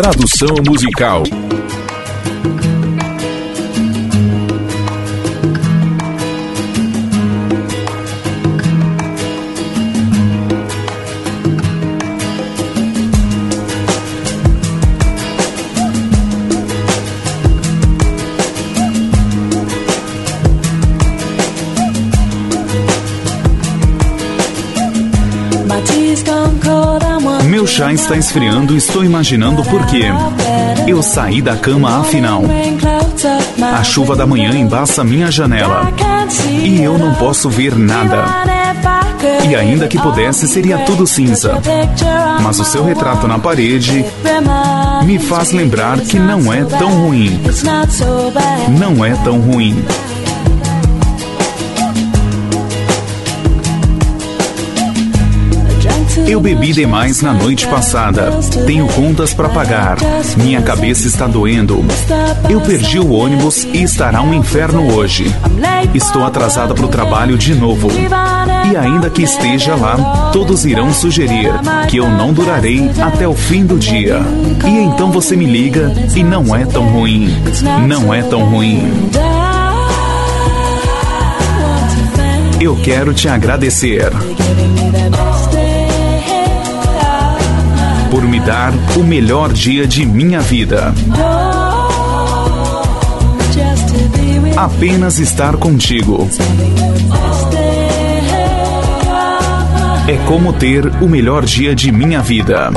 Tradução musical. Meu chá está esfriando estou imaginando por quê. Eu saí da cama afinal. A chuva da manhã embaça minha janela. E eu não posso ver nada. E ainda que pudesse, seria tudo cinza. Mas o seu retrato na parede me faz lembrar que não é tão ruim. Não é tão ruim. Eu bebi demais na noite passada. Tenho contas para pagar. Minha cabeça está doendo. Eu perdi o ônibus e estará um inferno hoje. Estou atrasada para o trabalho de novo. E ainda que esteja lá, todos irão sugerir que eu não durarei até o fim do dia. E então você me liga e não é tão ruim. Não é tão ruim. Eu quero te agradecer por me dar o melhor dia de minha vida. Apenas estar contigo. É como ter o melhor dia de minha vida.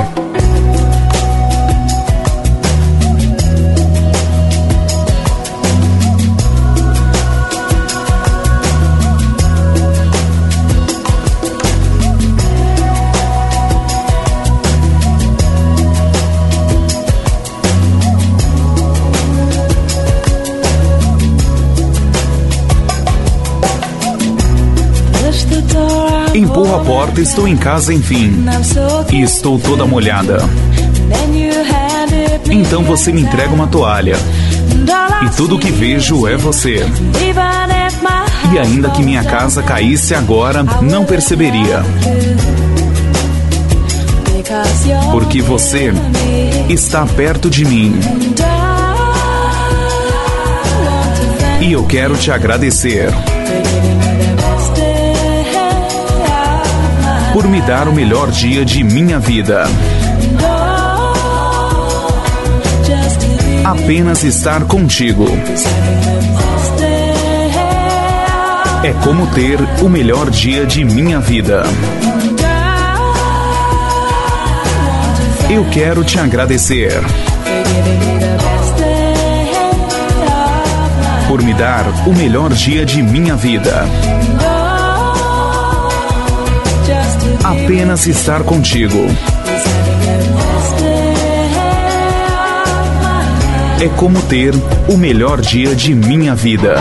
Empurro a porta, estou em casa, enfim. E estou toda molhada. Então você me entrega uma toalha. E tudo que vejo é você. E ainda que minha casa caísse agora, não perceberia. Porque você está perto de mim. E eu quero te agradecer. Por me dar o melhor dia de minha vida. Apenas estar contigo. É como ter o melhor dia de minha vida. Eu quero te agradecer por me dar o melhor dia de minha vida. Apenas estar contigo. É como ter o melhor dia de minha vida.